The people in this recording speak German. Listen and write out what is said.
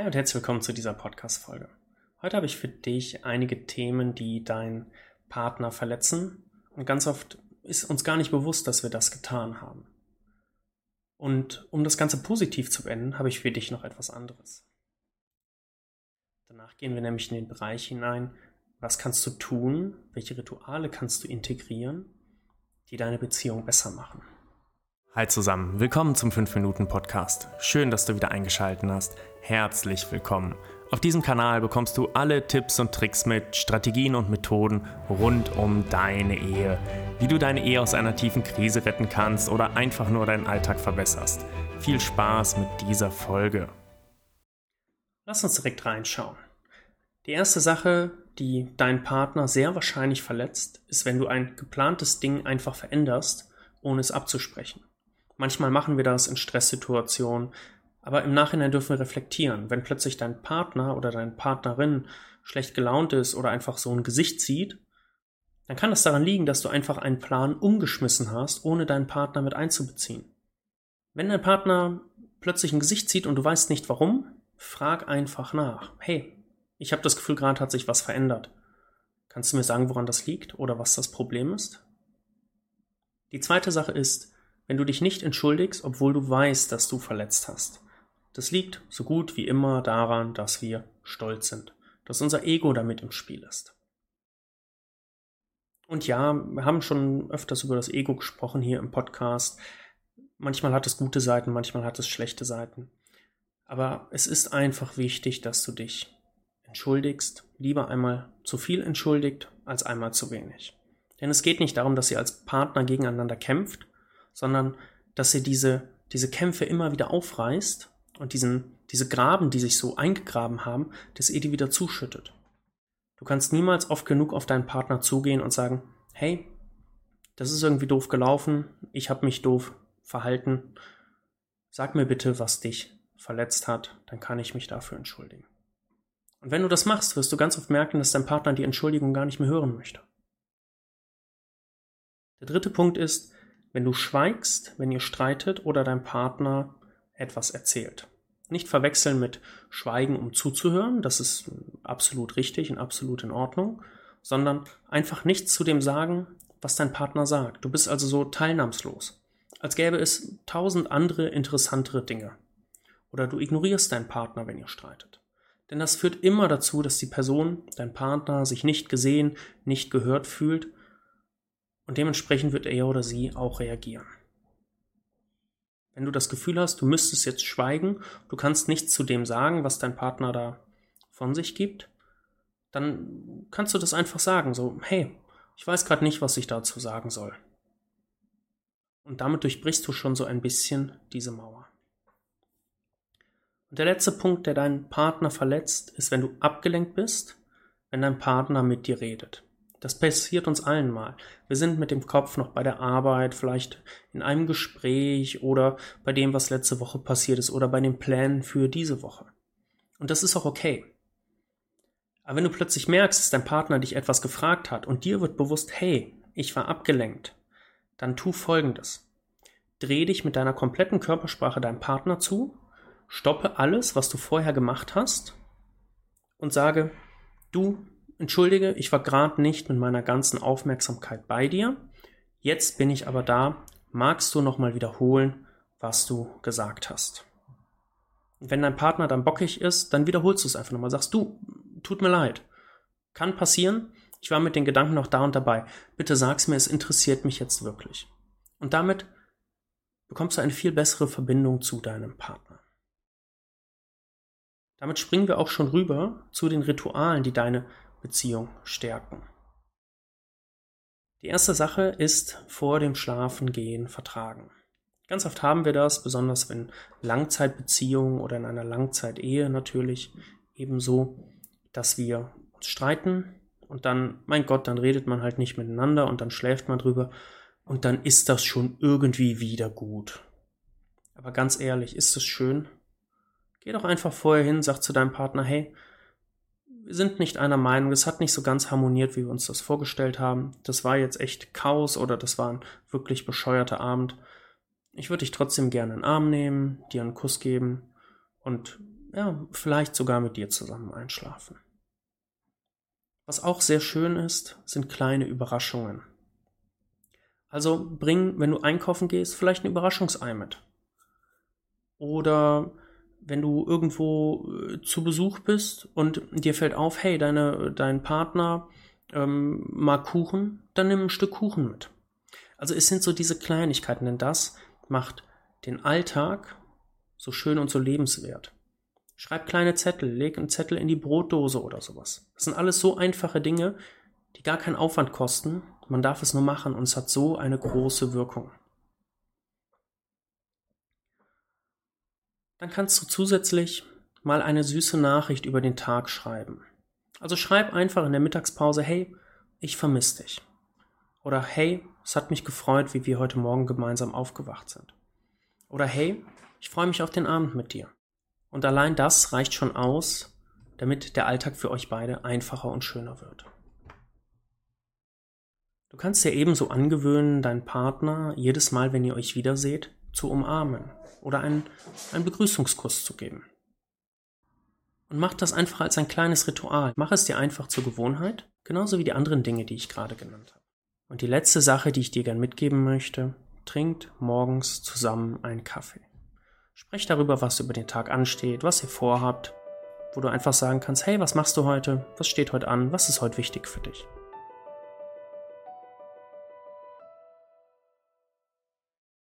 Hi und herzlich willkommen zu dieser Podcast-Folge. Heute habe ich für dich einige Themen, die deinen Partner verletzen. Und ganz oft ist uns gar nicht bewusst, dass wir das getan haben. Und um das Ganze positiv zu beenden, habe ich für dich noch etwas anderes. Danach gehen wir nämlich in den Bereich hinein, was kannst du tun, welche Rituale kannst du integrieren, die deine Beziehung besser machen. Hi zusammen, willkommen zum 5-Minuten-Podcast. Schön, dass du wieder eingeschaltet hast. Herzlich willkommen. Auf diesem Kanal bekommst du alle Tipps und Tricks mit, Strategien und Methoden rund um deine Ehe. Wie du deine Ehe aus einer tiefen Krise retten kannst oder einfach nur deinen Alltag verbesserst. Viel Spaß mit dieser Folge. Lass uns direkt reinschauen. Die erste Sache, die deinen Partner sehr wahrscheinlich verletzt, ist, wenn du ein geplantes Ding einfach veränderst, ohne es abzusprechen. Manchmal machen wir das in Stresssituationen, aber im Nachhinein dürfen wir reflektieren. Wenn plötzlich dein Partner oder deine Partnerin schlecht gelaunt ist oder einfach so ein Gesicht zieht, dann kann das daran liegen, dass du einfach einen Plan umgeschmissen hast, ohne deinen Partner mit einzubeziehen. Wenn dein Partner plötzlich ein Gesicht zieht und du weißt nicht warum, frag einfach nach. Hey, ich habe das Gefühl, gerade hat sich was verändert. Kannst du mir sagen, woran das liegt oder was das Problem ist? Die zweite Sache ist, wenn du dich nicht entschuldigst, obwohl du weißt, dass du verletzt hast. Das liegt so gut wie immer daran, dass wir stolz sind, dass unser Ego damit im Spiel ist. Und ja, wir haben schon öfters über das Ego gesprochen hier im Podcast. Manchmal hat es gute Seiten, manchmal hat es schlechte Seiten. Aber es ist einfach wichtig, dass du dich entschuldigst. Lieber einmal zu viel entschuldigt als einmal zu wenig. Denn es geht nicht darum, dass ihr als Partner gegeneinander kämpft, sondern dass ihr diese, diese Kämpfe immer wieder aufreißt und diesen, diese Graben, die sich so eingegraben haben, dass ihr die wieder zuschüttet. Du kannst niemals oft genug auf deinen Partner zugehen und sagen, hey, das ist irgendwie doof gelaufen, ich habe mich doof verhalten, sag mir bitte, was dich verletzt hat, dann kann ich mich dafür entschuldigen. Und wenn du das machst, wirst du ganz oft merken, dass dein Partner die Entschuldigung gar nicht mehr hören möchte. Der dritte Punkt ist, wenn du schweigst, wenn ihr streitet oder dein Partner etwas erzählt. Nicht verwechseln mit Schweigen, um zuzuhören, das ist absolut richtig und absolut in Ordnung, sondern einfach nichts zu dem sagen, was dein Partner sagt. Du bist also so teilnahmslos, als gäbe es tausend andere interessantere Dinge. Oder du ignorierst deinen Partner, wenn ihr streitet. Denn das führt immer dazu, dass die Person, dein Partner, sich nicht gesehen, nicht gehört fühlt und dementsprechend wird er oder sie auch reagieren. Wenn du das Gefühl hast, du müsstest jetzt schweigen, du kannst nichts zu dem sagen, was dein Partner da von sich gibt, dann kannst du das einfach sagen, so, hey, ich weiß gerade nicht, was ich dazu sagen soll. Und damit durchbrichst du schon so ein bisschen diese Mauer. Und der letzte Punkt, der deinen Partner verletzt, ist, wenn du abgelenkt bist, wenn dein Partner mit dir redet. Das passiert uns allen mal. Wir sind mit dem Kopf noch bei der Arbeit, vielleicht in einem Gespräch oder bei dem, was letzte Woche passiert ist oder bei den Plänen für diese Woche. Und das ist auch okay. Aber wenn du plötzlich merkst, dass dein Partner dich etwas gefragt hat und dir wird bewusst, hey, ich war abgelenkt, dann tu folgendes. Dreh dich mit deiner kompletten Körpersprache deinem Partner zu, stoppe alles, was du vorher gemacht hast und sage, du, Entschuldige, ich war gerade nicht mit meiner ganzen Aufmerksamkeit bei dir. Jetzt bin ich aber da. Magst du nochmal wiederholen, was du gesagt hast? Wenn dein Partner dann bockig ist, dann wiederholst du es einfach nochmal. Sagst du, tut mir leid. Kann passieren. Ich war mit den Gedanken noch da und dabei. Bitte sag's mir, es interessiert mich jetzt wirklich. Und damit bekommst du eine viel bessere Verbindung zu deinem Partner. Damit springen wir auch schon rüber zu den Ritualen, die deine Beziehung stärken. Die erste Sache ist vor dem Schlafengehen vertragen. Ganz oft haben wir das, besonders wenn Langzeitbeziehungen oder in einer Langzeitehe natürlich ebenso, dass wir uns streiten und dann, mein Gott, dann redet man halt nicht miteinander und dann schläft man drüber und dann ist das schon irgendwie wieder gut. Aber ganz ehrlich, ist es schön? Geh doch einfach vorher hin, sag zu deinem Partner, hey, sind nicht einer Meinung, es hat nicht so ganz harmoniert, wie wir uns das vorgestellt haben. Das war jetzt echt Chaos oder das war ein wirklich bescheuerter Abend. Ich würde dich trotzdem gerne in den Arm nehmen, dir einen Kuss geben und ja, vielleicht sogar mit dir zusammen einschlafen. Was auch sehr schön ist, sind kleine Überraschungen. Also bring, wenn du einkaufen gehst, vielleicht ein Überraschungsei mit. Oder wenn du irgendwo äh, zu Besuch bist und dir fällt auf, hey, deine, dein Partner ähm, mag Kuchen, dann nimm ein Stück Kuchen mit. Also es sind so diese Kleinigkeiten, denn das macht den Alltag so schön und so lebenswert. Schreib kleine Zettel, leg einen Zettel in die Brotdose oder sowas. Das sind alles so einfache Dinge, die gar keinen Aufwand kosten. Man darf es nur machen und es hat so eine große Wirkung. Dann kannst du zusätzlich mal eine süße Nachricht über den Tag schreiben. Also schreib einfach in der Mittagspause, hey, ich vermisse dich. Oder hey, es hat mich gefreut, wie wir heute Morgen gemeinsam aufgewacht sind. Oder hey, ich freue mich auf den Abend mit dir. Und allein das reicht schon aus, damit der Alltag für euch beide einfacher und schöner wird. Du kannst dir ebenso angewöhnen, deinen Partner jedes Mal, wenn ihr euch wiederseht, zu umarmen oder einen, einen Begrüßungskuss zu geben. Und mach das einfach als ein kleines Ritual. Mach es dir einfach zur Gewohnheit, genauso wie die anderen Dinge, die ich gerade genannt habe. Und die letzte Sache, die ich dir gern mitgeben möchte, trinkt morgens zusammen einen Kaffee. Sprecht darüber, was über den Tag ansteht, was ihr vorhabt, wo du einfach sagen kannst, hey, was machst du heute? Was steht heute an? Was ist heute wichtig für dich?